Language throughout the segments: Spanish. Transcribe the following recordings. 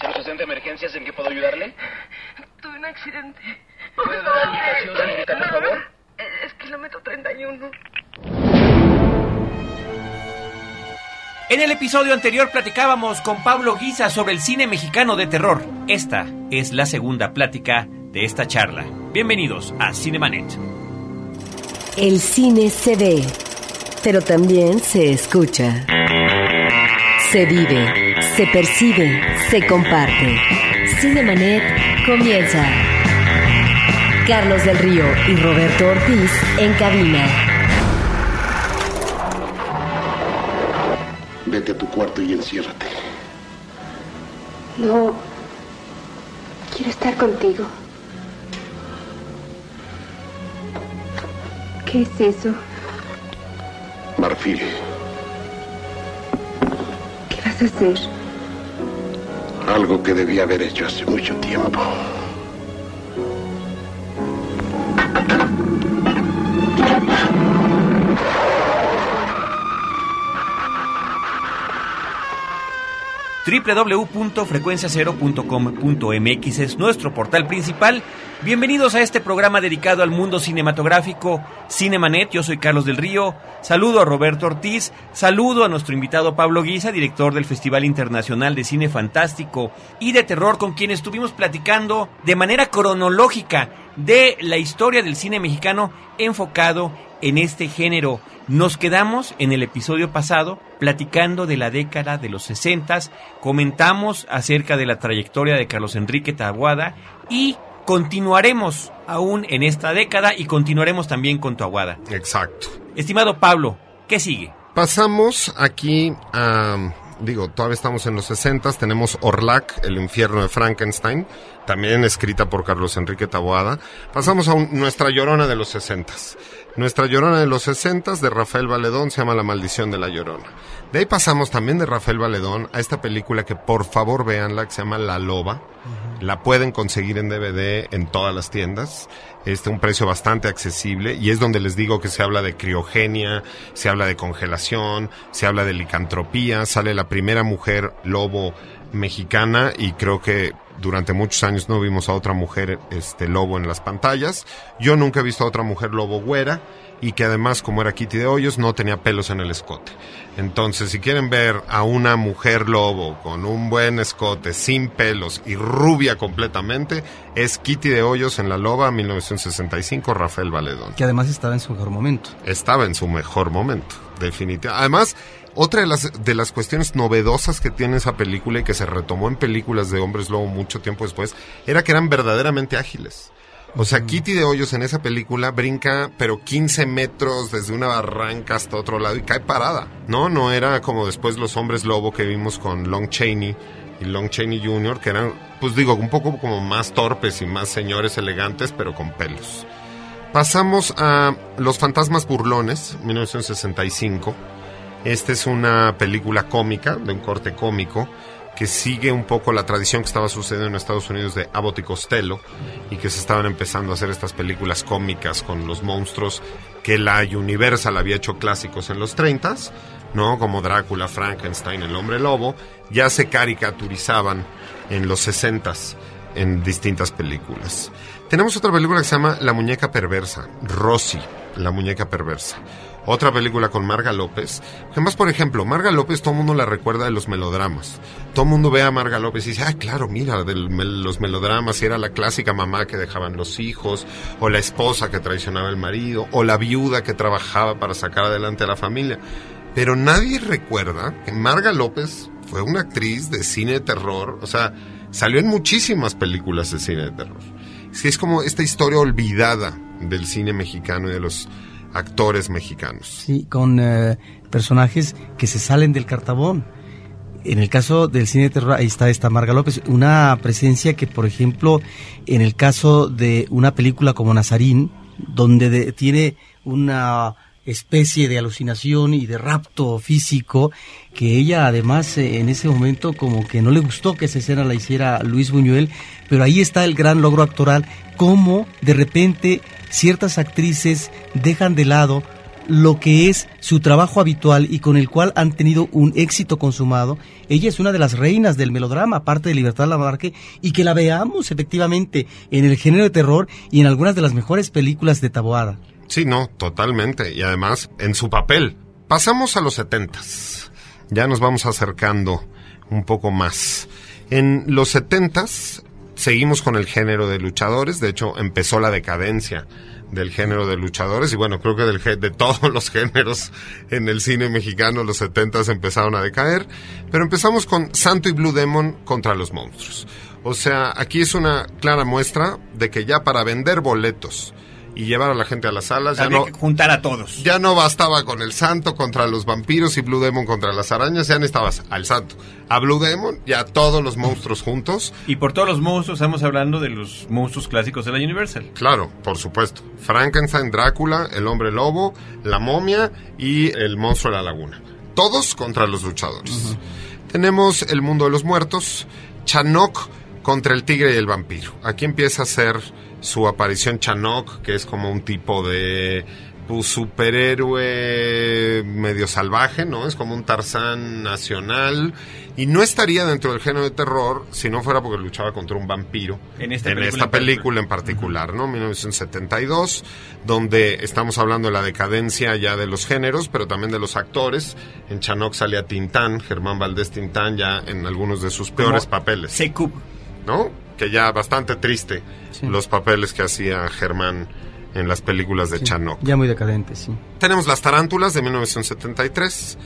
¿060 de emergencias en qué puedo ayudarle? Tuve un accidente. ¿Puede dar la indicación, señorita, por favor? Es kilómetro 31. En el episodio anterior platicábamos con Pablo Guisa sobre el cine mexicano de terror. Esta es la segunda plática de esta charla. Bienvenidos a Cinemanet. El cine se ve, pero también se escucha. Se vive, se percibe, se comparte. Cinemanet comienza. Carlos del Río y Roberto Ortiz en cabina. Vete a tu cuarto y enciérrate. No. Quiero estar contigo. ¿Qué es eso? Marfil, ¿Qué vas a algo que debía haber hecho hace mucho tiempo. www.frecuenciacero.com.mx es nuestro portal principal. Bienvenidos a este programa dedicado al mundo cinematográfico Cinemanet. Yo soy Carlos del Río. Saludo a Roberto Ortiz. Saludo a nuestro invitado Pablo Guisa, director del Festival Internacional de Cine Fantástico y de Terror, con quien estuvimos platicando de manera cronológica de la historia del cine mexicano enfocado en este género. Nos quedamos en el episodio pasado platicando de la década de los 60, comentamos acerca de la trayectoria de Carlos Enrique Tabuada y continuaremos aún en esta década y continuaremos también con Tabuada. Exacto. Estimado Pablo, ¿qué sigue? Pasamos aquí a... Digo, todavía estamos en los 60, tenemos Orlac, el infierno de Frankenstein, también escrita por Carlos Enrique Taboada. Pasamos a un- nuestra llorona de los 60. Nuestra llorona de los 60 de Rafael Valedón se llama La maldición de la llorona. De ahí pasamos también de Rafael Valedón a esta película que por favor véanla, que se llama La Loba. La pueden conseguir en DVD en todas las tiendas. Este, un precio bastante accesible y es donde les digo que se habla de criogenia, se habla de congelación, se habla de licantropía, sale la primera mujer lobo mexicana y creo que durante muchos años no vimos a otra mujer este lobo en las pantallas. Yo nunca he visto a otra mujer lobo güera y que además como era Kitty de Hoyos no tenía pelos en el escote. Entonces, si quieren ver a una mujer lobo con un buen escote, sin pelos y rubia completamente, es Kitty de Hoyos en La Loba 1965, Rafael Valedón. que además estaba en su mejor momento. Estaba en su mejor momento, definitivamente. Además, otra de las, de las cuestiones novedosas que tiene esa película y que se retomó en películas de hombres lobo mucho tiempo después, era que eran verdaderamente ágiles. O sea, Kitty de Hoyos en esa película brinca, pero 15 metros desde una barranca hasta otro lado y cae parada. No, no era como después los hombres lobo que vimos con Long Chaney y Long Chaney Jr., que eran, pues digo, un poco como más torpes y más señores elegantes, pero con pelos. Pasamos a Los Fantasmas Burlones, 1965. Esta es una película cómica, de un corte cómico, que sigue un poco la tradición que estaba sucediendo en Estados Unidos de Abbott y Costello y que se estaban empezando a hacer estas películas cómicas con los monstruos que la Universal había hecho clásicos en los 30s, ¿no? Como Drácula, Frankenstein, el hombre lobo, ya se caricaturizaban en los 60s en distintas películas. Tenemos otra película que se llama La muñeca perversa, Rosy, la muñeca perversa. Otra película con Marga López. Además, por ejemplo, Marga López todo el mundo la recuerda de los melodramas. Todo el mundo ve a Marga López y dice, ah, claro, mira, los melodramas, era la clásica mamá que dejaban los hijos, o la esposa que traicionaba al marido, o la viuda que trabajaba para sacar adelante a la familia. Pero nadie recuerda que Marga López fue una actriz de cine de terror, o sea, salió en muchísimas películas de cine de terror. Sí, es como esta historia olvidada del cine mexicano y de los actores mexicanos. Sí, con eh, personajes que se salen del cartabón. En el caso del cine de terror, ahí está esta Marga López, una presencia que, por ejemplo, en el caso de una película como Nazarín, donde de- tiene una especie de alucinación y de rapto físico, que ella además eh, en ese momento como que no le gustó que esa escena la hiciera Luis Buñuel, pero ahí está el gran logro actoral, cómo de repente ciertas actrices dejan de lado lo que es su trabajo habitual y con el cual han tenido un éxito consumado. Ella es una de las reinas del melodrama, aparte de Libertad Lamarque, y que la veamos efectivamente en el género de terror y en algunas de las mejores películas de Taboada. Sí, no, totalmente. Y además, en su papel. Pasamos a los setentas. Ya nos vamos acercando un poco más. En los setentas seguimos con el género de luchadores. De hecho, empezó la decadencia del género de luchadores y bueno, creo que del, de todos los géneros en el cine mexicano los 70 empezaron a decaer, pero empezamos con Santo y Blue Demon contra los monstruos. O sea, aquí es una clara muestra de que ya para vender boletos y llevar a la gente a las salas ya Había no que juntar a todos. ya no bastaba con el santo contra los vampiros y Blue Demon contra las arañas, ya necesitabas al santo, a Blue Demon y a todos los monstruos juntos. Y por todos los monstruos estamos hablando de los monstruos clásicos de la Universal. Claro, por supuesto. Frankenstein, Drácula, el hombre lobo, la momia y el monstruo de la laguna. Todos contra los luchadores. Tenemos el mundo de los muertos, Chanok contra el tigre y el vampiro. Aquí empieza a ser su aparición Chanok, que es como un tipo de pues, superhéroe medio salvaje, ¿no? Es como un Tarzán nacional. Y no estaría dentro del género de terror si no fuera porque luchaba contra un vampiro. En esta película esta en película en particular, ¿no? 1972, donde estamos hablando de la decadencia ya de los géneros, pero también de los actores. En Chanok salía Tintán, Germán Valdés Tintán, ya en algunos de sus peores Como papeles. Secup. ¿no? Que ya bastante triste Sí. los papeles que hacía Germán en las películas de Sí, Chanok. Ya muy decadente, sí. Tenemos Las Tarántulas de 1973.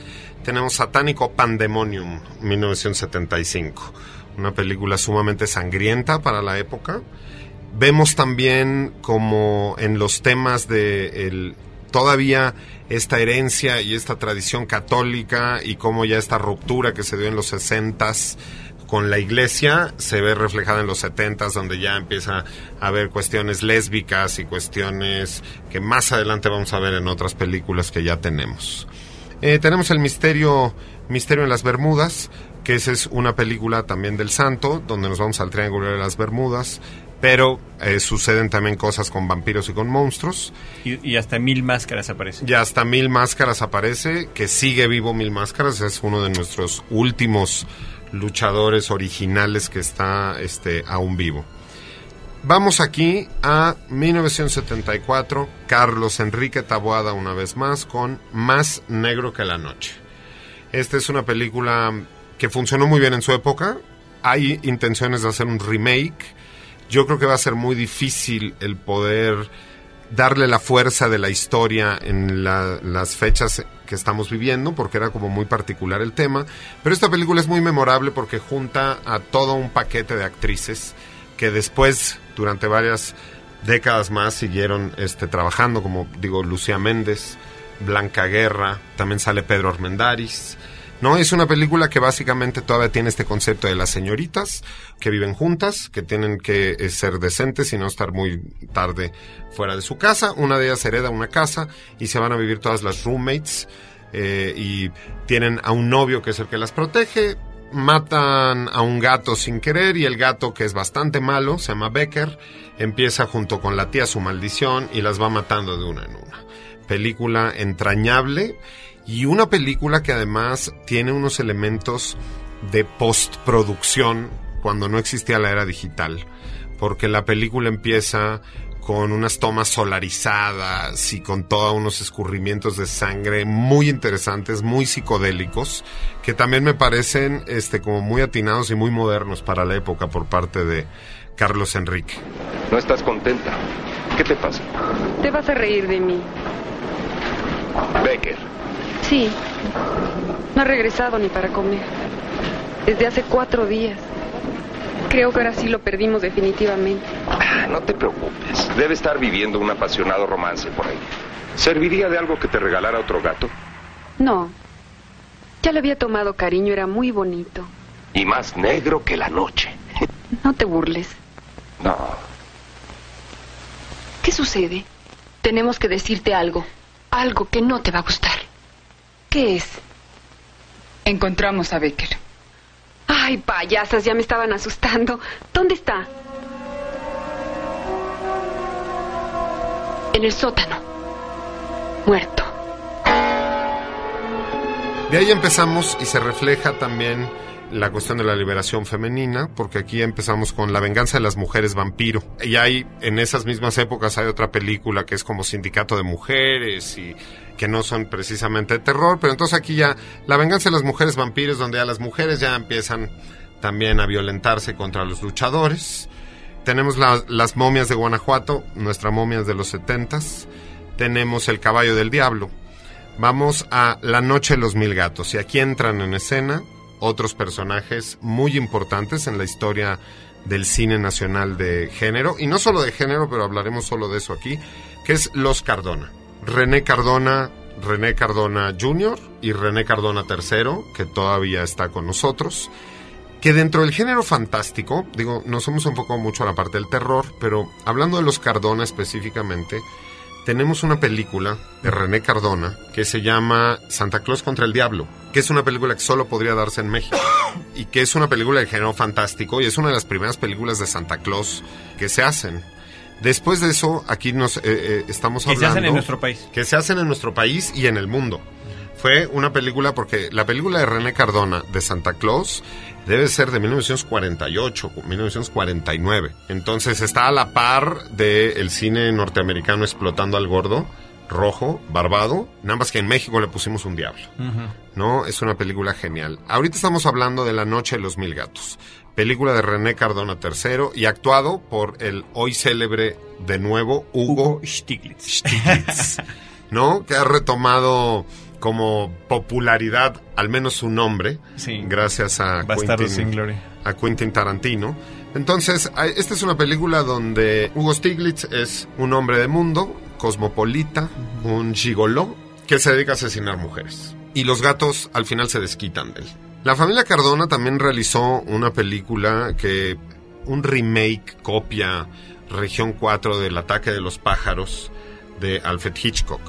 Tenemos Satánico Pandemonium 1975. Una película sumamente sangrienta para la época. Vemos también como en los temas de el, todavía esta herencia y esta tradición católica y cómo ya esta ruptura que se dio en los 60s con la iglesia se ve reflejada en los 70s donde ya empieza a haber cuestiones lésbicas y cuestiones que más adelante vamos a ver en otras películas que ya tenemos. Eh, tenemos el misterio, misterio en las Bermudas, que esa es una película también del Santo, donde nos vamos al Triángulo de las Bermudas, pero eh, suceden también cosas con vampiros y con monstruos. Y, y hasta mil máscaras aparecen. Y hasta Mil Máscaras aparece, que sigue vivo Mil Máscaras, es uno de nuestros últimos luchadores originales que está este, aún vivo. Vamos aquí a 1974, Carlos Enrique Taboada una vez más con Más Negro que la Noche. Esta es una película que funcionó muy bien en su época. Hay intenciones de hacer un remake. Yo creo que va a ser muy difícil el poder darle la fuerza de la historia en la- las fechas que estamos viviendo, porque era como muy particular el tema. Pero esta película es muy memorable porque junta a todo un paquete de actrices que después, durante varias décadas más, siguieron este, trabajando, como digo, Lucía Méndez, Blanca Guerra, también sale Pedro Armendáriz. No, es una película que básicamente todavía tiene este concepto de las señoritas que viven juntas, que tienen que eh, ser decentes y no estar muy tarde fuera de su casa. Una de ellas hereda una casa y se van a vivir todas las roommates eh, y tienen a un novio que es el que las protege. Matan a un gato sin querer y el gato que es bastante malo, se llama Becker, empieza junto con la tía su maldición y las va matando de una en una. Película entrañable y una película que además tiene unos elementos de postproducción cuando no existía la era digital, porque la película empieza con unas tomas solarizadas y con todos unos escurrimientos de sangre muy interesantes, muy psicodélicos, que también me parecen este como muy atinados y muy modernos para la época por parte de Carlos Enrique. No estás contenta. ¿Qué te pasa? Te vas a reír de mí. Becker. Sí. No ha regresado ni para comer. Desde hace cuatro días. Creo que ahora sí lo perdimos definitivamente. Ah, No te preocupes. Debe estar viviendo un apasionado romance por ahí. ¿Serviría de algo que te regalara otro gato? No. Ya le había tomado cariño, era muy bonito. Y más negro que la noche. No te burles. No. ¿Qué sucede? Tenemos que decirte algo. Algo que no te va a gustar. ¿Qué es? Encontramos a Becker. Ay, payasas, ya me estaban asustando. ¿Dónde está? En el sótano. Muerto. De ahí empezamos y se refleja también la cuestión de la liberación femenina, porque aquí empezamos con La venganza de las mujeres vampiro. Y hay, en esas mismas épocas, hay otra película que es como Sindicato de Mujeres y que no son precisamente terror, pero entonces aquí ya La venganza de las mujeres vampiros, donde ya las mujeres ya empiezan también a violentarse contra los luchadores. Tenemos la- las momias de Guanajuato, nuestra momias de los setentas. Tenemos El caballo del diablo. Vamos a La noche de los mil gatos y aquí entran en escena otros personajes muy importantes en la historia del cine nacional de género, y no solo de género, pero hablaremos solo de eso aquí, que es Los Cardona. René Cardona, René Cardona Jr. y René Cardona III, que todavía está con nosotros, que dentro del género fantástico, digo, nos hemos enfocado mucho a la parte del terror, pero hablando de los Cardona específicamente, tenemos una película de René Cardona que se llama Santa Claus contra el Diablo, que es una película que solo podría darse en México y que es una película de género fantástico y es una de las primeras películas de Santa Claus que se hacen. Después de eso, aquí nos eh, eh, estamos Que se hablando hacen en nuestro país. que se hacen en nuestro país y en el mundo. Fue una película porque la película de René Cardona de Santa Claus debe ser de 1948, 1949. Entonces está a la par del cine norteamericano explotando al gordo, rojo, barbado, nada más que en México le pusimos un diablo. ¿no? Es una película genial. Ahorita estamos hablando de La Noche de los Mil Gatos, película de René Cardona III y actuado por el hoy célebre de nuevo Hugo, Stiglitz. Stiglitz, ¿no? Que ha retomado como popularidad, al menos su nombre, Sí. gracias a Quentin, a Quentin Tarantino. Entonces, esta es una película donde Hugo Stiglitz es un hombre de mundo, cosmopolita, un gigoló, que se dedica a asesinar mujeres. Y los gatos al final se desquitan de él. La familia Cardona también realizó una película que, un remake, copia, Región 4 del ataque de los pájaros de Alfred Hitchcock.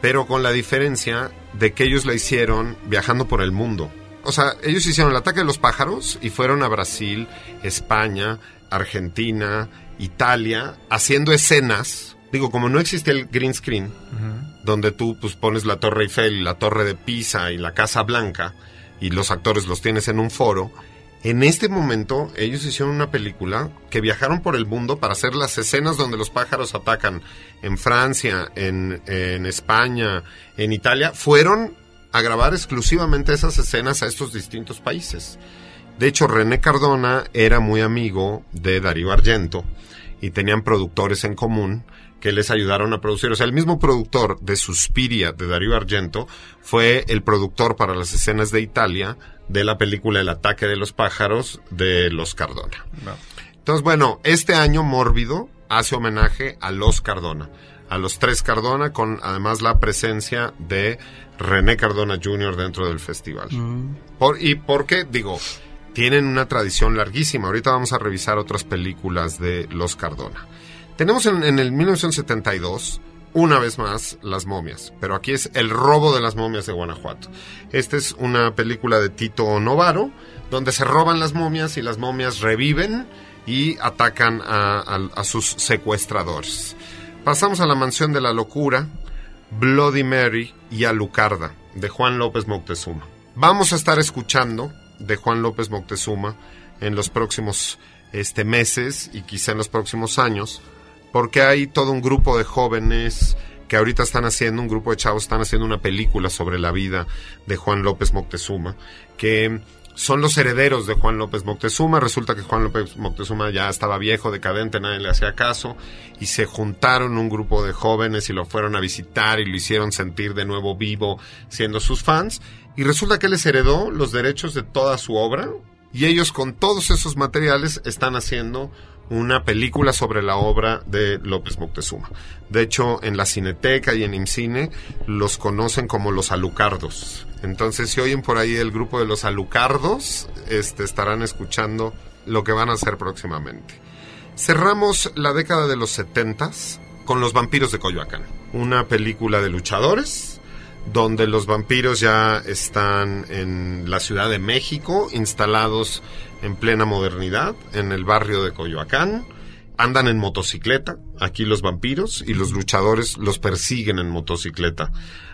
Pero con la diferencia de que ellos la hicieron viajando por el mundo. O sea, ellos hicieron el ataque de los pájaros y fueron a Brasil, España, Argentina, Italia, haciendo escenas. Digo, como no existía el green screen, donde tú pues pones la Torre Eiffel, y la Torre de Pisa y la Casa Blanca y los actores los tienes en un foro. En este momento ellos hicieron una película que viajaron por el mundo para hacer las escenas donde los pájaros atacan en Francia, en, en España, en Italia. Fueron a grabar exclusivamente esas escenas a estos distintos países. De hecho, René Cardona era muy amigo de Darío Argento y tenían productores en común que les ayudaron a producir. O sea, el mismo productor de Suspiria de Darío Argento fue el productor para las escenas de Italia de la película El ataque de los pájaros de los Cardona. Entonces, bueno, este año Mórbido hace homenaje a los Cardona, a los tres Cardona, con además la presencia de René Cardona Jr. dentro del festival. Por, ¿Y por qué? Digo, tienen una tradición larguísima. Ahorita vamos a revisar otras películas de los Cardona. Tenemos en, el 1972, una vez más, Las momias, pero aquí es El robo de las momias de Guanajuato. Esta es una película de Tito Novaro, donde se roban las momias y las momias reviven y atacan a sus secuestradores. Pasamos a La mansión de la locura, Bloody Mary y Alucarda, de Juan López Moctezuma. Vamos a estar escuchando de Juan López Moctezuma en los próximos este, meses y quizá en los próximos años, porque hay todo un grupo de jóvenes que ahorita están haciendo, un grupo de chavos están haciendo una película sobre la vida de Juan López Moctezuma, que son los herederos de Juan López Moctezuma. Resulta que Juan López Moctezuma ya estaba viejo, decadente, nadie le hacía caso, y se juntaron un grupo de jóvenes y lo fueron a visitar y lo hicieron sentir de nuevo vivo, siendo sus fans. Y resulta que les heredó los derechos de toda su obra, y ellos con todos esos materiales están haciendo una película sobre la obra de López Moctezuma. De hecho, en la Cineteca y en IMCINE los conocen como los alucardos. Entonces, si oyen por ahí el grupo de los alucardos, este, estarán escuchando lo que van a hacer próximamente. Cerramos la década de los setentas con Los vampiros de Coyoacán, una película de luchadores donde los vampiros ya están en la Ciudad de México, instalados en plena modernidad, en el barrio de Coyoacán. andan en motocicleta, aquí los vampiros, y los luchadores los persiguen en motocicleta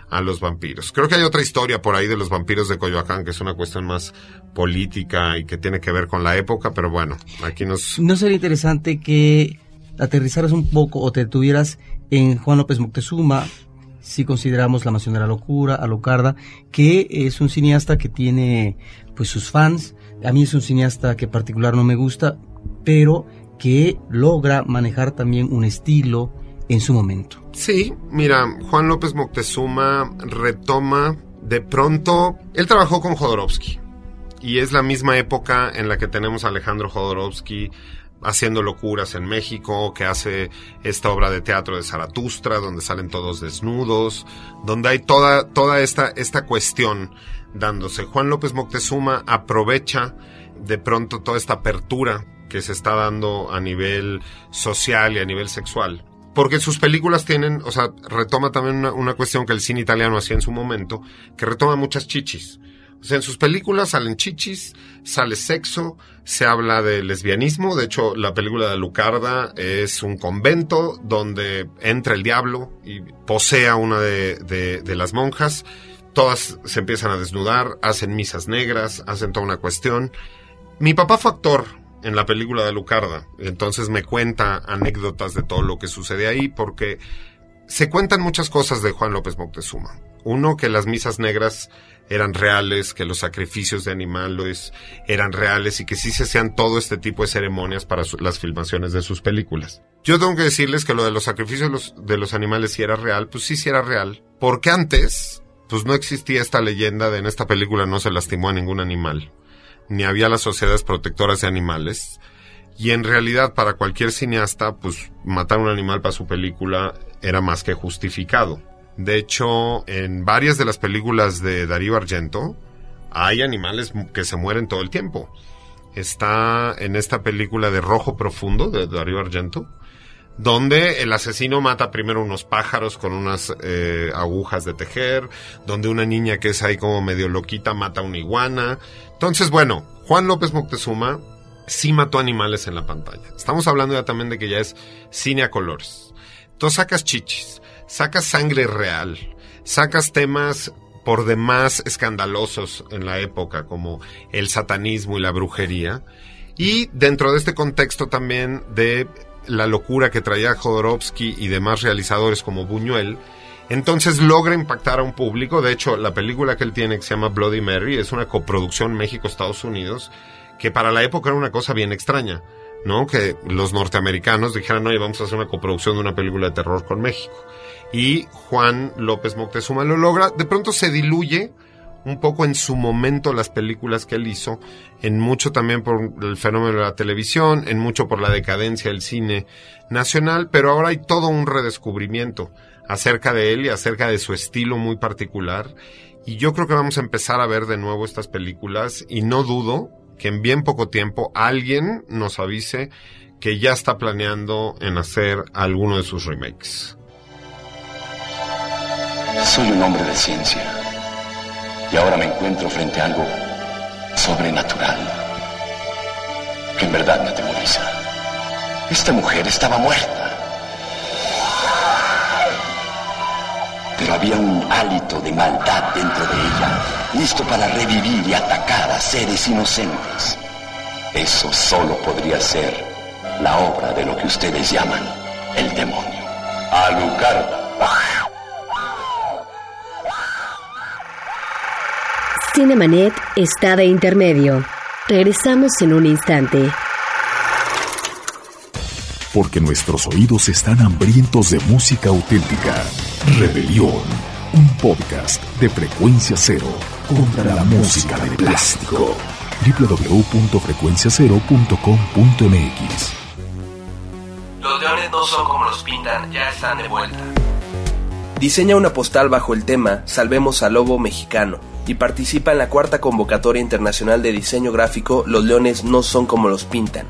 a los vampiros. Creo que hay otra historia por ahí de los vampiros de Coyoacán, que es una cuestión más política y que tiene que ver con la época, pero bueno, aquí nos... ¿No sería interesante que aterrizaras un poco o te detuvieras en Juan López Moctezuma, si consideramos La la Locura, Alucarda, que es un cineasta que tiene pues sus fans, a mí es un cineasta que particular no me gusta, pero que logra manejar también un estilo en su momento. Sí, mira, Juan López Moctezuma retoma de pronto, él trabajó con Jodorowsky y es la misma época en la que tenemos a Alejandro Jodorowsky haciendo locuras en México, que hace esta obra de teatro de Zaratustra, donde salen todos desnudos, donde hay toda, toda esta, esta cuestión dándose. Juan López Moctezuma aprovecha de pronto toda esta apertura que se está dando a nivel social y a nivel sexual. Porque sus películas tienen, o sea, retoma también una, una cuestión que el cine italiano hacía en su momento, que retoma muchas chichis. En sus películas salen chichis, sale sexo, se habla de lesbianismo. De hecho, la película de Lucarda es un convento donde entra el diablo y posee a una de, de, de las monjas. Todas se empiezan a desnudar, hacen misas negras, hacen toda una cuestión. Mi papá fue actor en la película de Lucarda, entonces me cuenta anécdotas de todo lo que sucede ahí porque se cuentan muchas cosas de Juan López Moctezuma. Uno, que las misas negras eran reales, que los sacrificios de animales eran reales y que sí se hacían todo este tipo de ceremonias para las filmaciones de sus películas. Yo tengo que decirles que lo de los sacrificios de los, de los animales sí era real, pues sí, sí era real. Porque antes, pues no existía esta leyenda de en esta película no se lastimó a ningún animal, ni había las sociedades protectoras de animales. Y en realidad para cualquier cineasta, pues matar un animal para su película era más que justificado. De hecho, en varias de las películas de Darío Argento hay animales que se mueren todo el tiempo. Está en esta película de Rojo Profundo de Darío Argento, donde el asesino mata primero unos pájaros con unas eh, agujas de tejer, donde una niña que es ahí como medio loquita mata a una iguana. Entonces, bueno, Juan López Moctezuma sí mató animales en la pantalla. Estamos hablando ya también de que ya es cine a colores. Tú sacas chichis, sacas sangre real, sacas temas por demás escandalosos en la época, como el satanismo y la brujería, y dentro de este contexto también de la locura que traía Jodorowsky y demás realizadores como Buñuel, entonces logra impactar a un público. De hecho, la película que él tiene que se llama Bloody Mary es una coproducción México-Estados Unidos, que para la época era una cosa bien extraña. Que los norteamericanos dijeran, oye, vamos a hacer una coproducción de una película de terror con México. Y Juan López Moctezuma lo logra. De pronto se diluye un poco en su momento las películas que él hizo, en mucho también por el fenómeno de la televisión, en mucho por la decadencia del cine nacional, pero ahora hay todo un redescubrimiento acerca de él y acerca de su estilo muy particular. Y yo creo que vamos a empezar a ver de nuevo estas películas y no dudo que en bien poco tiempo alguien nos avise que ya está planeando en hacer alguno de sus remakes. Soy un hombre de ciencia y ahora me encuentro frente a algo sobrenatural que en verdad me atemoriza. Esta mujer estaba muerta. Pero había un hálito de maldad dentro de ella, listo para revivir y atacar a seres inocentes. Eso solo podría ser la obra de lo que ustedes llaman el demonio. Alucarda. Cinemanet está de intermedio. Regresamos en un instante. Porque nuestros oídos están hambrientos de música auténtica. Rebelión, un podcast de frecuencia cero contra la música de plástico. www.frecuenciacero.com.mx Los leones no son como los pintan, ya están de vuelta. Diseña una postal bajo el tema Salvemos al Lobo Mexicano y participa en la cuarta convocatoria internacional de diseño gráfico Los leones no son como los pintan.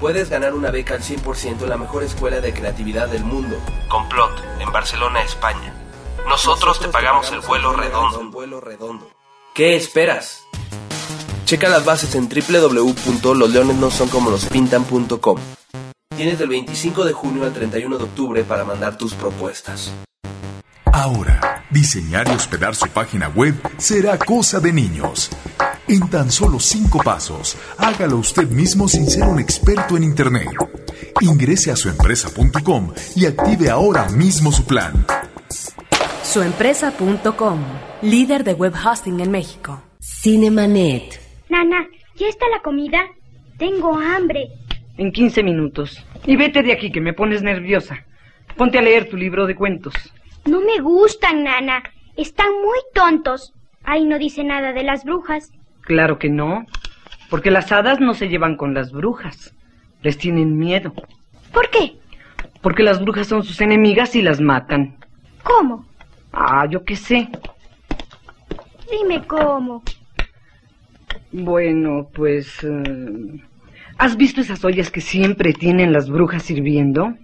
Puedes ganar una beca al 100% en la mejor escuela de creatividad del mundo, Complot, en Barcelona, España. Nosotros, te pagamos, el, vuelo redondo. ¿Qué esperas? Checa las bases en www.losleonesnosoncomolospintan.com. Tienes del 25 de junio al 31 de octubre para mandar tus propuestas. Ahora, diseñar y hospedar su página web será cosa de niños. En tan solo cinco pasos, hágalo usted mismo sin ser un experto en Internet. Ingrese a suempresa.com y active ahora mismo su plan. Suempresa.com, líder de web hosting en México. Cinemanet. Nana, ¿ya está la comida? Tengo hambre. En 15 minutos. Y vete de aquí que me pones nerviosa. Ponte a leer tu libro de cuentos. No me gustan, Nana. Están muy tontos. Ahí no dice nada de las brujas. Claro que no. Porque las hadas no se llevan con las brujas. Les tienen miedo. ¿Por qué? Porque las brujas son sus enemigas y las matan. ¿Cómo? Ah, yo qué sé. Dime cómo. Bueno, pues... eh, ¿Has visto esas ollas que siempre tienen las brujas sirviendo?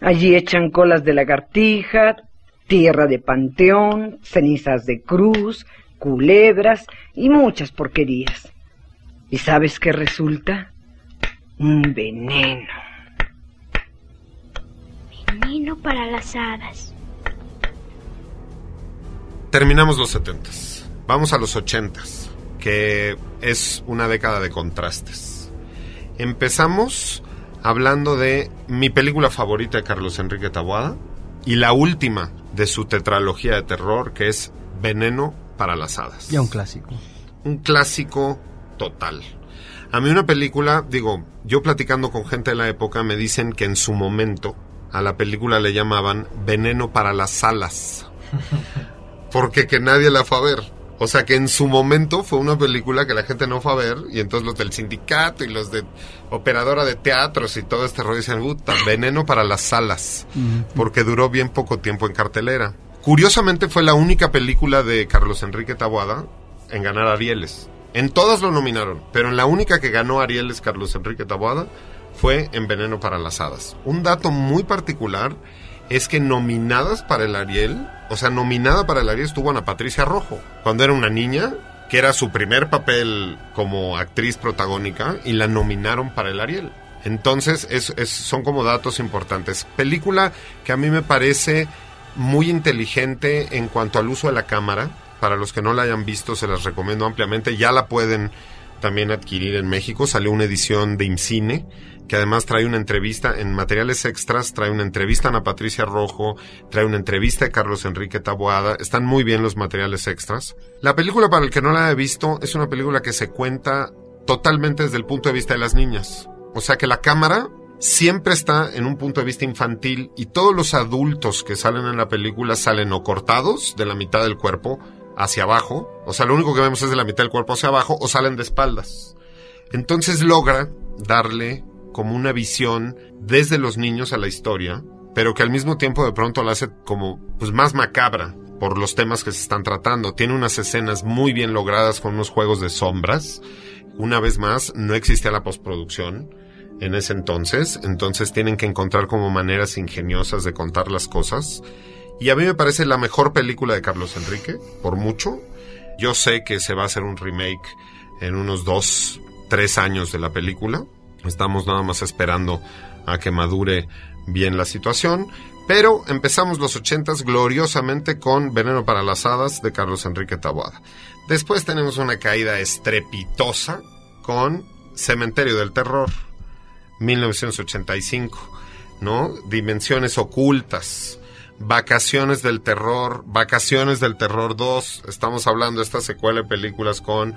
Allí echan colas de lagartija, tierra de panteón, cenizas de cruz, culebras y muchas porquerías. ¿Y sabes qué resulta? Un veneno. Veneno para las hadas. Terminamos los 70 Vamos a los 80 que es una década de contrastes. Empezamos hablando de mi película favorita de Carlos Enrique Taboada y la última de su tetralogía de terror, que es Veneno para las Hadas. Ya un clásico. Un clásico total. A mí una película, digo, yo platicando con gente de la época me dicen que en su momento a la película le llamaban Veneno para las Alas. Porque que nadie la fue a ver. O sea que en su momento fue una película que la gente no fue a ver y entonces los del sindicato y los de operadora de teatros y todo este rollo decían, puta, veneno para las salas, porque duró bien poco tiempo en cartelera. Curiosamente fue la única película de Carlos Enrique Taboada en ganar Arieles. En todas lo nominaron, pero en la única que ganó Arieles Carlos Enrique Taboada fue en Veneno para las Hadas. Un dato muy particular es que nominadas para el Ariel, o sea, nominada para el Ariel estuvo Ana Patricia Rojo, cuando era una niña, que era su primer papel como actriz protagónica, y la nominaron para el Ariel. Entonces, es, son como datos importantes. Película que a mí me parece muy inteligente en cuanto al uso de la cámara. Para los que no la hayan visto, se las recomiendo ampliamente. Ya la pueden también adquirir en México. Salió una edición de IMCINE, que además trae una entrevista en materiales extras, trae una entrevista a Ana Patricia Rojo, trae una entrevista de Carlos Enrique Taboada. Están muy bien los materiales extras. La película, para el que no la haya visto, es una película que se cuenta totalmente desde el punto de vista de las niñas. O sea que la cámara siempre está en un punto de vista infantil y todos los adultos que salen en la película salen o cortados de la mitad del cuerpo hacia abajo, o sea, lo único que vemos es de la mitad del cuerpo hacia abajo, o salen de espaldas. Entonces logra darle como una visión desde los niños a la historia, pero que al mismo tiempo de pronto la hace como pues más macabra por los temas que se están tratando. Tiene unas escenas muy bien logradas con unos juegos de sombras. Una vez más, no existía la postproducción en ese entonces, entonces tienen que encontrar como maneras ingeniosas de contar las cosas. Y a mí me parece la mejor película de Carlos Enrique, por mucho. Yo sé que se va a hacer un remake en unos dos, tres años de la película. Estamos nada más esperando a que madure bien la situación. Pero empezamos los ochentas gloriosamente con Veneno para las Hadas de Carlos Enrique Taboada. Después tenemos una caída estrepitosa con Cementerio del Terror, 1985, ¿no? Dimensiones ocultas, Vacaciones del Terror, Vacaciones del Terror 2, estamos hablando de esta secuela de películas con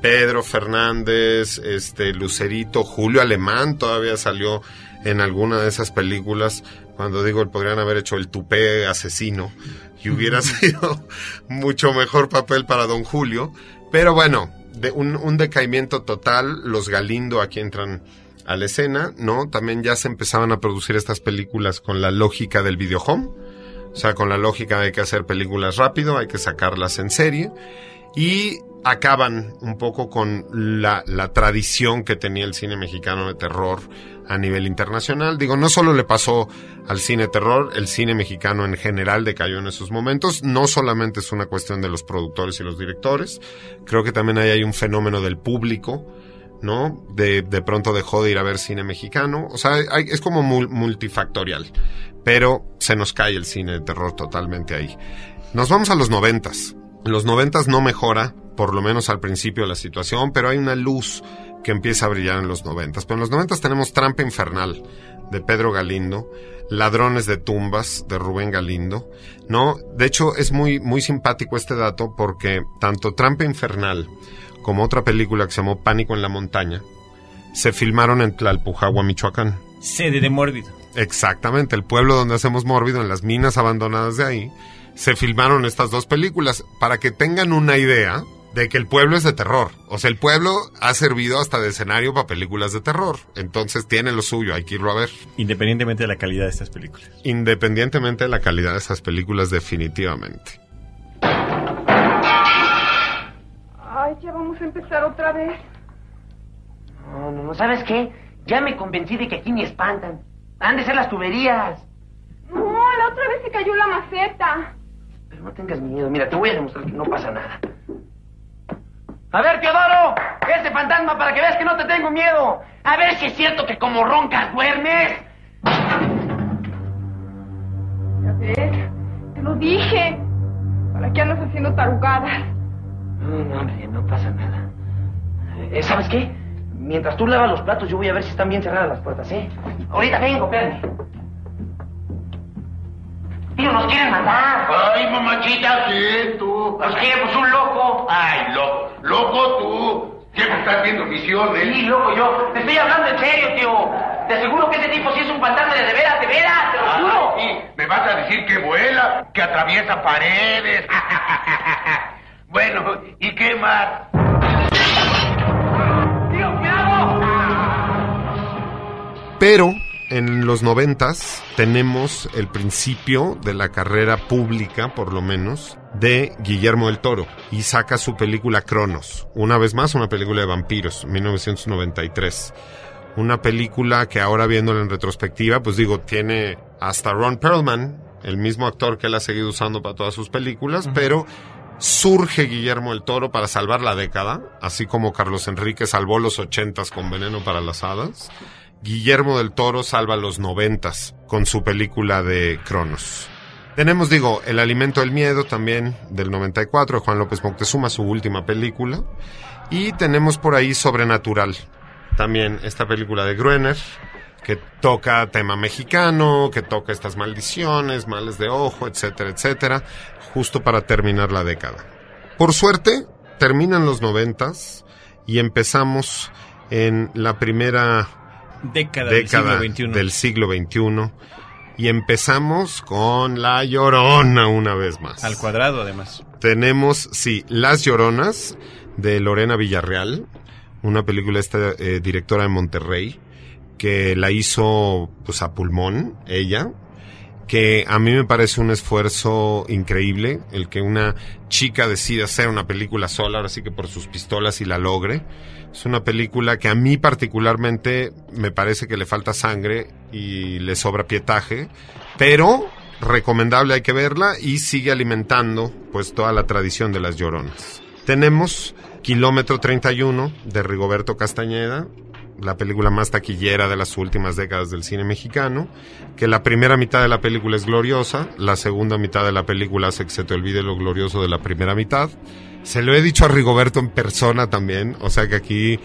Pedro Fernández, este Lucerito, Julio Alemán todavía salió en alguna de esas películas. Cuando digo, podrían haber hecho el tupé asesino y hubiera sido mucho mejor papel para Don Julio. Pero bueno, de un, un decaimiento total. Los Galindo aquí entran a la escena, ¿no? También ya se empezaban a producir estas películas con la lógica del videohome. O sea, con la lógica de que hacer películas rápido, hay que sacarlas en serie. Y acaban un poco con la, la tradición que tenía el cine mexicano de terror a nivel internacional. Digo, no solo le pasó al cine terror, el cine mexicano en general decayó en esos momentos. No solamente es una cuestión de los productores y los directores, creo que también ahí hay un fenómeno del público, ¿no? De, de pronto dejó de ir a ver cine mexicano. O sea, es como mul- multifactorial. Pero se nos cae el cine de terror totalmente ahí. Nos vamos a los noventas. En los noventas no mejora, por lo menos al principio la situación, pero hay una luz que empieza a brillar en los noventas. Pero en los noventas tenemos Trampa Infernal de Pedro Galindo, Ladrones de Tumbas de Rubén Galindo, ¿no? De hecho, es muy, muy simpático este dato porque tanto Trampa Infernal como otra película que se llamó Pánico en la Montaña se filmaron en Tlalpujagua, Michoacán. Sede de Mórbido. Exactamente, el pueblo donde hacemos Mórbido, en las minas abandonadas de ahí, se filmaron estas dos películas para que tengan una idea de que el pueblo es de terror. O sea, el pueblo ha servido hasta de escenario para películas de terror. Entonces tiene lo suyo, hay que irlo a ver. Independientemente de la calidad de estas películas. Independientemente de la calidad de esas películas, definitivamente. Empezar otra vez. No, no, no, ¿sabes qué? Ya me convencí de que aquí me espantan. Han de ser las tuberías. No, la otra vez se cayó la maceta. Pero no tengas miedo, mira, te voy a demostrar que no pasa nada. A ver, Teodoro, este fantasma para que veas que no te tengo miedo. A ver si es cierto que como roncas duermes. Ya ves, te lo dije. ¿Para qué andas haciendo tarugadas? No, no, hombre, no pasa nada. Eh, ¿Sabes qué? Mientras tú lavas los platos, yo voy a ver si están bien cerradas las puertas, ¿eh? Ahorita vengo, espérame. Tío, nos quieren matar. Ay, mamachita, ¿qué tú? Nos quiere, pues un loco. Ay, loco. Loco tú. Siempre estás viendo misiones. Sí, loco, yo. Te estoy hablando en serio, tío. Te aseguro que ese tipo sí es un fantasma de de veras, de veras, te lo juro. Sí. Me vas a decir que vuela, que atraviesa paredes. bueno, ¿y qué más? ¡Tío, cuidado! Pero en los noventas tenemos el principio de la carrera pública, por lo menos, de Guillermo del Toro y saca su película Cronos. Una vez más, una película de vampiros, 1993. Una película que ahora viéndola en retrospectiva, pues digo, tiene hasta Ron Perlman, el mismo actor que él ha seguido usando para todas sus películas, pero surge Guillermo del Toro para salvar la década, así como Carlos Enrique salvó los ochentas con Veneno para las Hadas. Guillermo del Toro salva los noventas con su película de Cronos. Tenemos, digo, El alimento del miedo también del 94 de Juan López Moctezuma, su última película. Y tenemos por ahí Sobrenatural, también esta película de Gruener, que toca tema mexicano, que toca estas maldiciones, males de ojo, etcétera, etcétera, justo para terminar la década. Por suerte, terminan los noventas y empezamos en la primera Década, década del siglo XXI. del siglo XXI y empezamos con La Llorona una vez más. Al cuadrado, además. Tenemos, sí, Las Lloronas de Lorena Villarreal, una película esta eh, directora de Monterrey que la hizo pues a pulmón ella, que a mí me parece un esfuerzo increíble el que una chica decida hacer una película sola, ahora sí que por sus pistolas y la logre. Es una película que a mí particularmente me parece que le falta sangre y le sobra pietaje, pero recomendable hay que verla y sigue alimentando pues toda la tradición de las lloronas. Tenemos Kilómetro 31 de Rigoberto Castañeda, la película más taquillera de las últimas décadas del cine mexicano, que la primera mitad de la película es gloriosa, la segunda mitad de la película hace que se te olvide lo glorioso de la primera mitad. Se lo he dicho a Rigoberto en persona también, o sea que aquí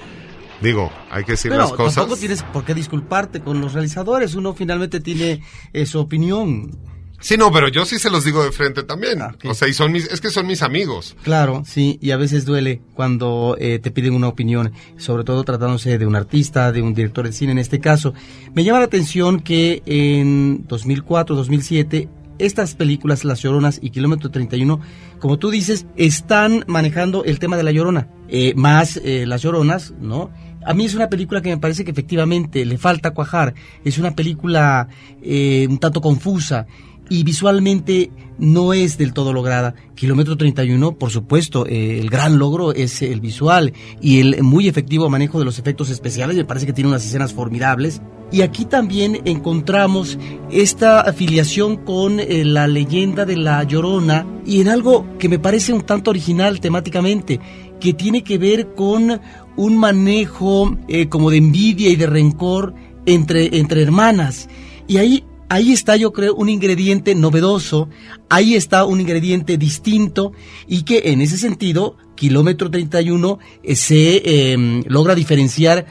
digo, hay que decir Pero las cosas. tampoco tienes por qué disculparte con los realizadores. Uno finalmente tiene eh, su opinión. Sí, no, pero yo sí se los digo de frente también. Ah, O sea, y son mis, es que son mis amigos. Claro, sí, y a veces duele cuando eh, te piden una opinión, sobre todo tratándose de un artista, de un director de cine en este caso. Me llama la atención que en 2004, 2007, estas películas, Las Lloronas y Kilómetro 31, como tú dices, están manejando el tema de la Llorona, eh, más eh, Las Lloronas, ¿no? A mí es una película que me parece que efectivamente le falta cuajar, es una película eh, un tanto confusa y visualmente no es del todo lograda. Kilómetro 31, por supuesto, eh, el gran logro es el visual y el muy efectivo manejo de los efectos especiales. Me parece que tiene unas escenas formidables. Y aquí también encontramos esta afiliación con eh, la leyenda de la Llorona y en algo que me parece un tanto original temáticamente. que tiene que ver con un manejo eh, como de envidia y de rencor entre, entre hermanas. Y ahí, ahí está, yo creo, un ingrediente novedoso, ahí está un ingrediente distinto y que en ese sentido, Kilómetro 31 eh, se eh, logra diferenciar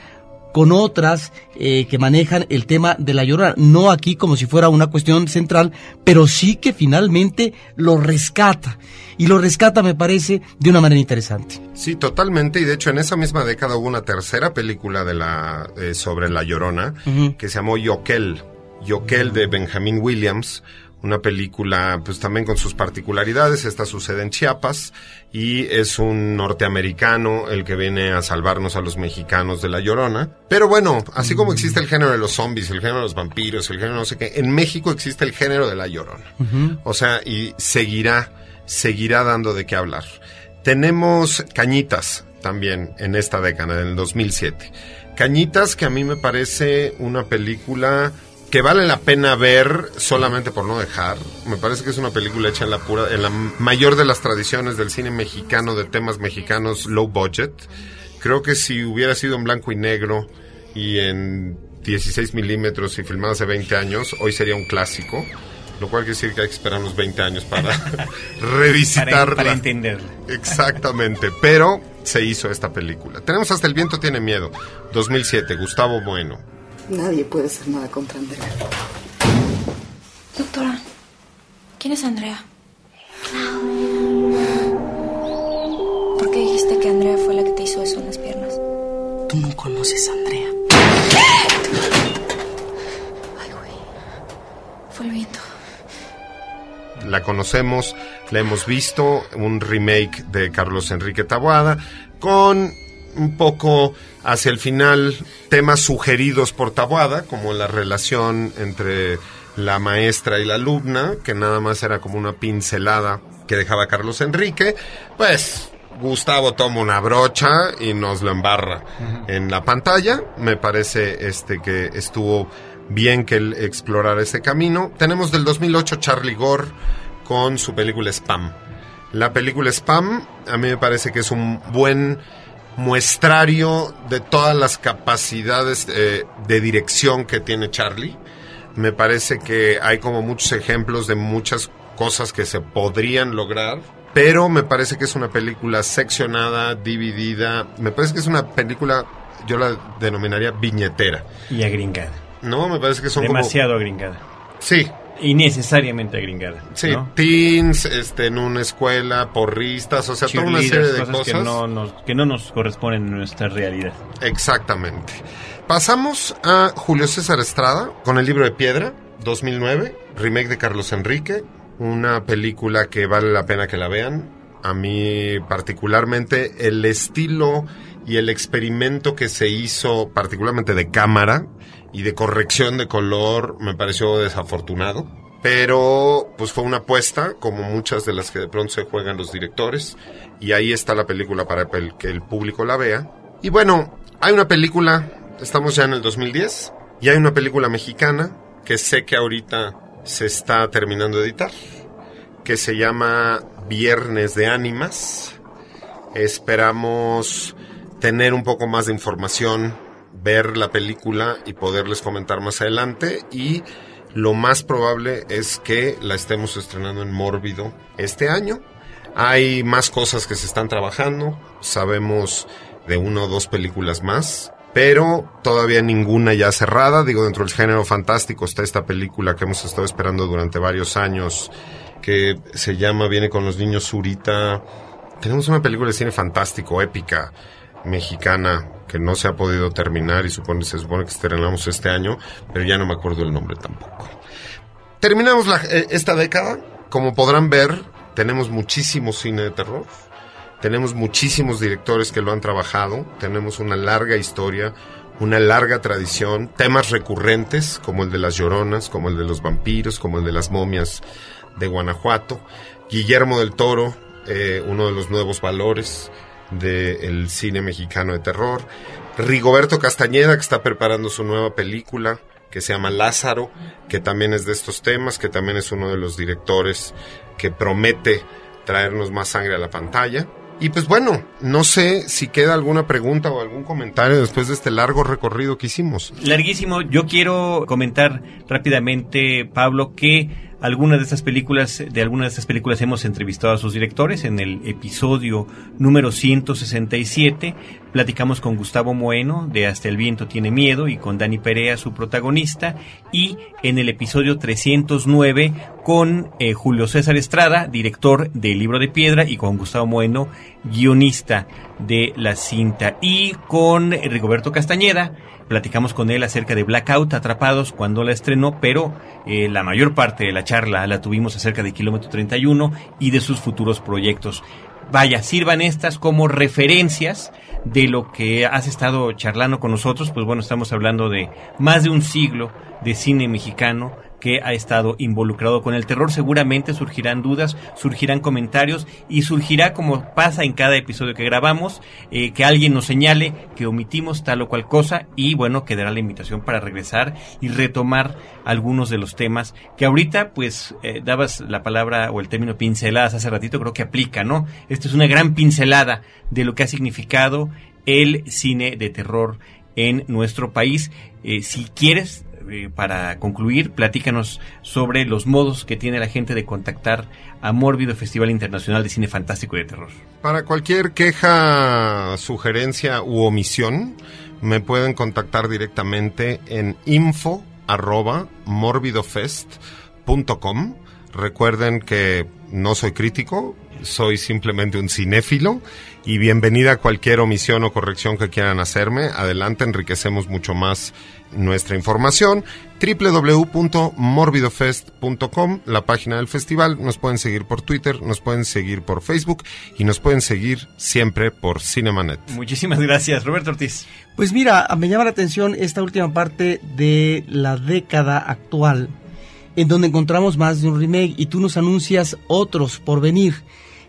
con otras eh, que manejan el tema de la llorona. No aquí como si fuera una cuestión central, pero sí que finalmente lo rescata. Y lo rescata, me parece, de una manera interesante. Sí, totalmente. Y de hecho, en esa misma década hubo una tercera película de la, eh, sobre la llorona que se llamó Yokel. Yokel de Benjamin Williams. Una película, pues también con sus particularidades. Esta sucede en Chiapas y es un norteamericano el que viene a salvarnos a los mexicanos de la llorona. Pero bueno, así como existe el género de los zombies, el género de los vampiros, el género no sé qué, en México existe el género de la llorona. O sea, y seguirá, seguirá dando de qué hablar. Tenemos Cañitas también en esta década, en el 2007. Cañitas que a mí me parece una película que vale la pena ver solamente por no dejar. Me parece que es una película hecha en la pura, en la mayor de las tradiciones del cine mexicano de temas mexicanos low budget. Creo que si hubiera sido en blanco y negro y en 16 milímetros y filmado hace 20 años, hoy sería un clásico. Lo cual quiere decir que hay que esperar unos 20 años para revisitarla. Para, para entenderla. Exactamente, pero se hizo esta película. Tenemos hasta El viento tiene miedo, 2007, Gustavo Bueno. Nadie puede hacer nada contra Andrea. Doctora, ¿quién es Andrea? ¿Por qué dijiste que Andrea fue la que te hizo eso en las piernas? Tú no conoces a Andrea. Fue el viento. La conocemos, la hemos visto, un remake de Carlos Enrique Taboada, con un poco hacia el final temas sugeridos por Taboada, como la relación entre la maestra y la alumna, que nada más era como una pincelada que dejaba Carlos Enrique, pues Gustavo toma una brocha y nos lo embarra en la pantalla. Me parece este que estuvo bien que él explorara ese camino. Tenemos del 2008 Charlie Gore con su película Spam. La película Spam a mí me parece que es un buen muestrario de todas las capacidades eh, de dirección que tiene Charlie. Me parece que hay como muchos ejemplos de muchas cosas que se podrían lograr, pero me parece que es una película seccionada, dividida. Me parece que es una película, yo la denominaría viñetera. Y agringada. No, me parece que son Demasiado como... agringada. Sí. Innecesariamente agringada. Sí, ¿no? teens, este, en una escuela, porristas, o sea, toda una serie de cosas, cosas. Que, no nos, que no nos corresponden en nuestra realidad. Exactamente. Pasamos a Julio César Estrada con el libro de piedra, 2009, remake de Carlos Enrique, una película que vale la pena que la vean. A mí particularmente el estilo y el experimento que se hizo particularmente de cámara y de corrección de color me pareció desafortunado. Pero pues fue una apuesta, como muchas de las que de pronto se juegan los directores. Y ahí está la película para que el público la vea. Y bueno, hay una película, estamos ya en el 2010, y hay una película mexicana que sé que ahorita se está terminando de editar, que se llama Viernes de Ánimas. Esperamos tener un poco más de información, ver la película y poderles comentar más adelante. Y lo más probable es que la estemos estrenando en Mórbido este año. Hay más cosas que se están trabajando. Sabemos de una o dos películas más. Pero todavía ninguna ya cerrada. Digo, dentro del género fantástico está esta película que hemos estado esperando durante varios años. Que se llama Viene con los niños Zurita. Tenemos una película de cine fantástico, épica, mexicana, que no se ha podido terminar y supone, se supone que estrenamos este año, pero ya no me acuerdo el nombre tampoco. Terminamos la- eh, esta década. Como podrán ver, tenemos muchísimo cine de terror. Tenemos muchísimos directores que lo han trabajado. Tenemos una larga historia, una larga tradición. Temas recurrentes como el de las lloronas, como el de los vampiros, como el de las momias de Guanajuato. Guillermo del Toro, eh, uno de los nuevos valores del cine mexicano de terror. Rigoberto Castañeda, que está preparando su nueva película, que se llama Lázaro, que también es de estos temas, que también es uno de los directores que promete traernos más sangre a la pantalla. Y pues bueno, no sé si queda alguna pregunta o algún comentario después de este largo recorrido que hicimos. Larguísimo. Yo quiero comentar rápidamente, Pablo, que algunas de estas películas, de algunas de estas películas hemos entrevistado a sus directores en el episodio número 167. Platicamos con Gustavo Moeno de Hasta el viento tiene miedo y con Dani Perea, su protagonista, y en el episodio 309 con eh, Julio César Estrada, director de Libro de Piedra, y con Gustavo Moeno, guionista de la cinta, y con Rigoberto Castañeda, Platicamos con él acerca de Blackout, Atrapados, cuando la estrenó, pero eh, la mayor parte de la charla la tuvimos acerca de Kilómetro 31 y de sus futuros proyectos. Vaya, sirvan estas como referencias de lo que has estado charlando con nosotros, pues bueno, estamos hablando de más de un siglo de cine mexicano, que ha estado involucrado con el terror. Seguramente surgirán dudas, surgirán comentarios y surgirá, como pasa en cada episodio que grabamos, eh, que alguien nos señale que omitimos tal o cual cosa y bueno, quedará la invitación para regresar y retomar algunos de los temas que ahorita pues eh, dabas la palabra o el término pinceladas hace ratito, creo que aplica, ¿no? Esto es una gran pincelada de lo que ha significado el cine de terror en nuestro país. Eh, si quieres, eh, para concluir, platícanos sobre los modos que tiene la gente de contactar a Mórbido Festival Internacional de Cine Fantástico y de Terror. Para cualquier queja, sugerencia u omisión, me pueden contactar directamente en info arroba. Recuerden que no soy crítico, soy simplemente un cinéfilo y bienvenida a cualquier omisión o corrección que quieran hacerme. Adelante, enriquecemos mucho más nuestra información www.morbidofest.com, la página del festival. Nos pueden seguir por Twitter, nos pueden seguir por Facebook y nos pueden seguir siempre por Cinemanet. Muchísimas gracias, Roberto Ortiz. Pues mira, me llama la atención esta última parte de la década actual, en donde encontramos más de un remake y tú nos anuncias otros por venir.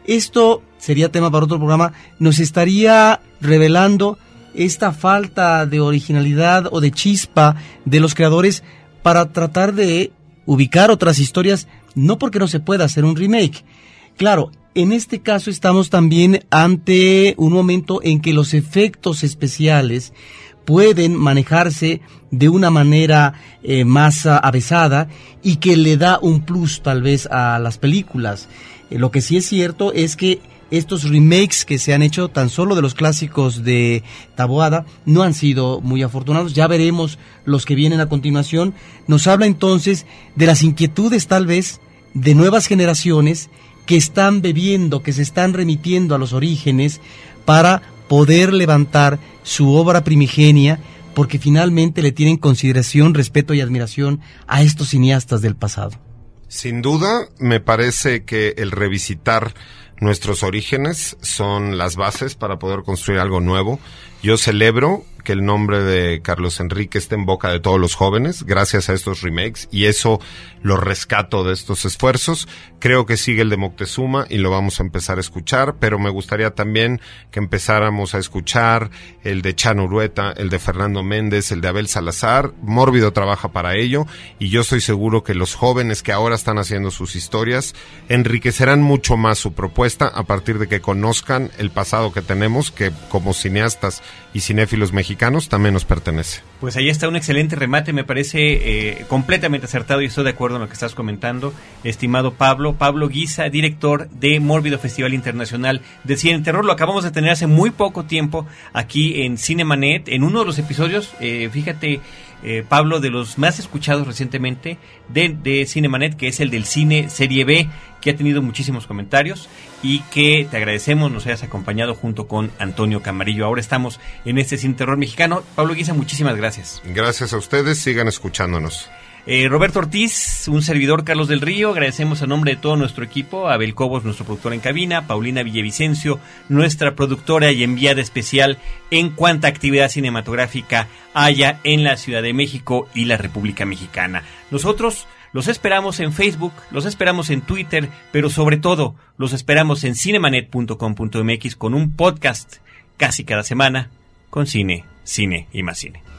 Esto sería tema para otro programa, nos estaría revelando esta falta de originalidad o de chispa de los creadores para tratar de ubicar otras historias, no porque no se pueda hacer un remake. Claro, en este caso estamos también ante un momento en que los efectos especiales pueden manejarse de una manera eh, más avesada y que le da un plus tal vez a las películas. Eh, lo que sí es cierto es que estos remakes que se han hecho tan solo de los clásicos de Taboada no han sido muy afortunados. Ya veremos los que vienen a continuación. Nos habla entonces de las inquietudes tal vez de nuevas generaciones que están bebiendo, que se están remitiendo a los orígenes para poder levantar su obra primigenia porque finalmente le tienen consideración, respeto y admiración a estos cineastas del pasado. Sin duda, me parece que el revisitar nuestros orígenes son las bases para poder construir algo nuevo. Yo celebro que el nombre de Carlos Enrique esté en boca de todos los jóvenes gracias a estos remakes y eso lo rescato de estos esfuerzos. Creo que sigue el de Moctezuma y lo vamos a empezar a escuchar, pero me gustaría también que empezáramos a escuchar el de Chan Urueta, el de Fernando Méndez, el de Abel Salazar. Mórbido trabaja para ello y yo estoy seguro que los jóvenes que ahora están haciendo sus historias enriquecerán mucho más su propuesta a partir de que conozcan el pasado que tenemos, que como cineastas y cinéfilos mexicanos también nos pertenece. Pues ahí está un excelente remate, me parece eh, completamente acertado y estoy de acuerdo en lo que estás comentando, estimado Pablo. Pablo Guisa, director de Mórbido Festival Internacional de Cine Terror. Lo acabamos de tener hace muy poco tiempo aquí en Cinemanet, en uno de los episodios, eh, fíjate, eh, Pablo, de los más escuchados recientemente de, de Cinemanet, que es el del cine Serie B, que ha tenido muchísimos comentarios y que te agradecemos nos hayas acompañado junto con Antonio Camarillo. Ahora estamos en este Cine Terror mexicano. Pablo Guisa, muchísimas gracias. Gracias a ustedes, sigan escuchándonos. Eh, Roberto Ortiz, un servidor Carlos del Río, agradecemos a nombre de todo nuestro equipo, Abel Cobos, nuestro productor en cabina, Paulina Villavicencio, nuestra productora y enviada especial en cuanta actividad cinematográfica haya en la Ciudad de México y la República Mexicana. Nosotros los esperamos en Facebook, los esperamos en Twitter, pero sobre todo los esperamos en cinemanet.com.mx con un podcast casi cada semana con cine, cine y más cine.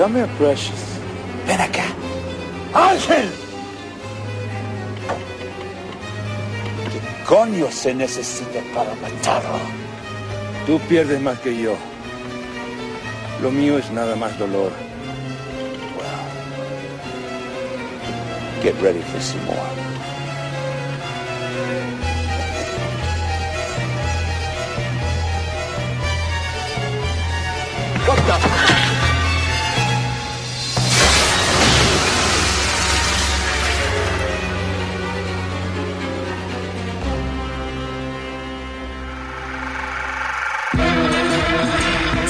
Come here, Precious. Ven acá. ¡Ángel! ¿Qué coño se necesita para matarlo? Tú pierdes más que yo. Lo mío es nada más dolor. Get ready for some more.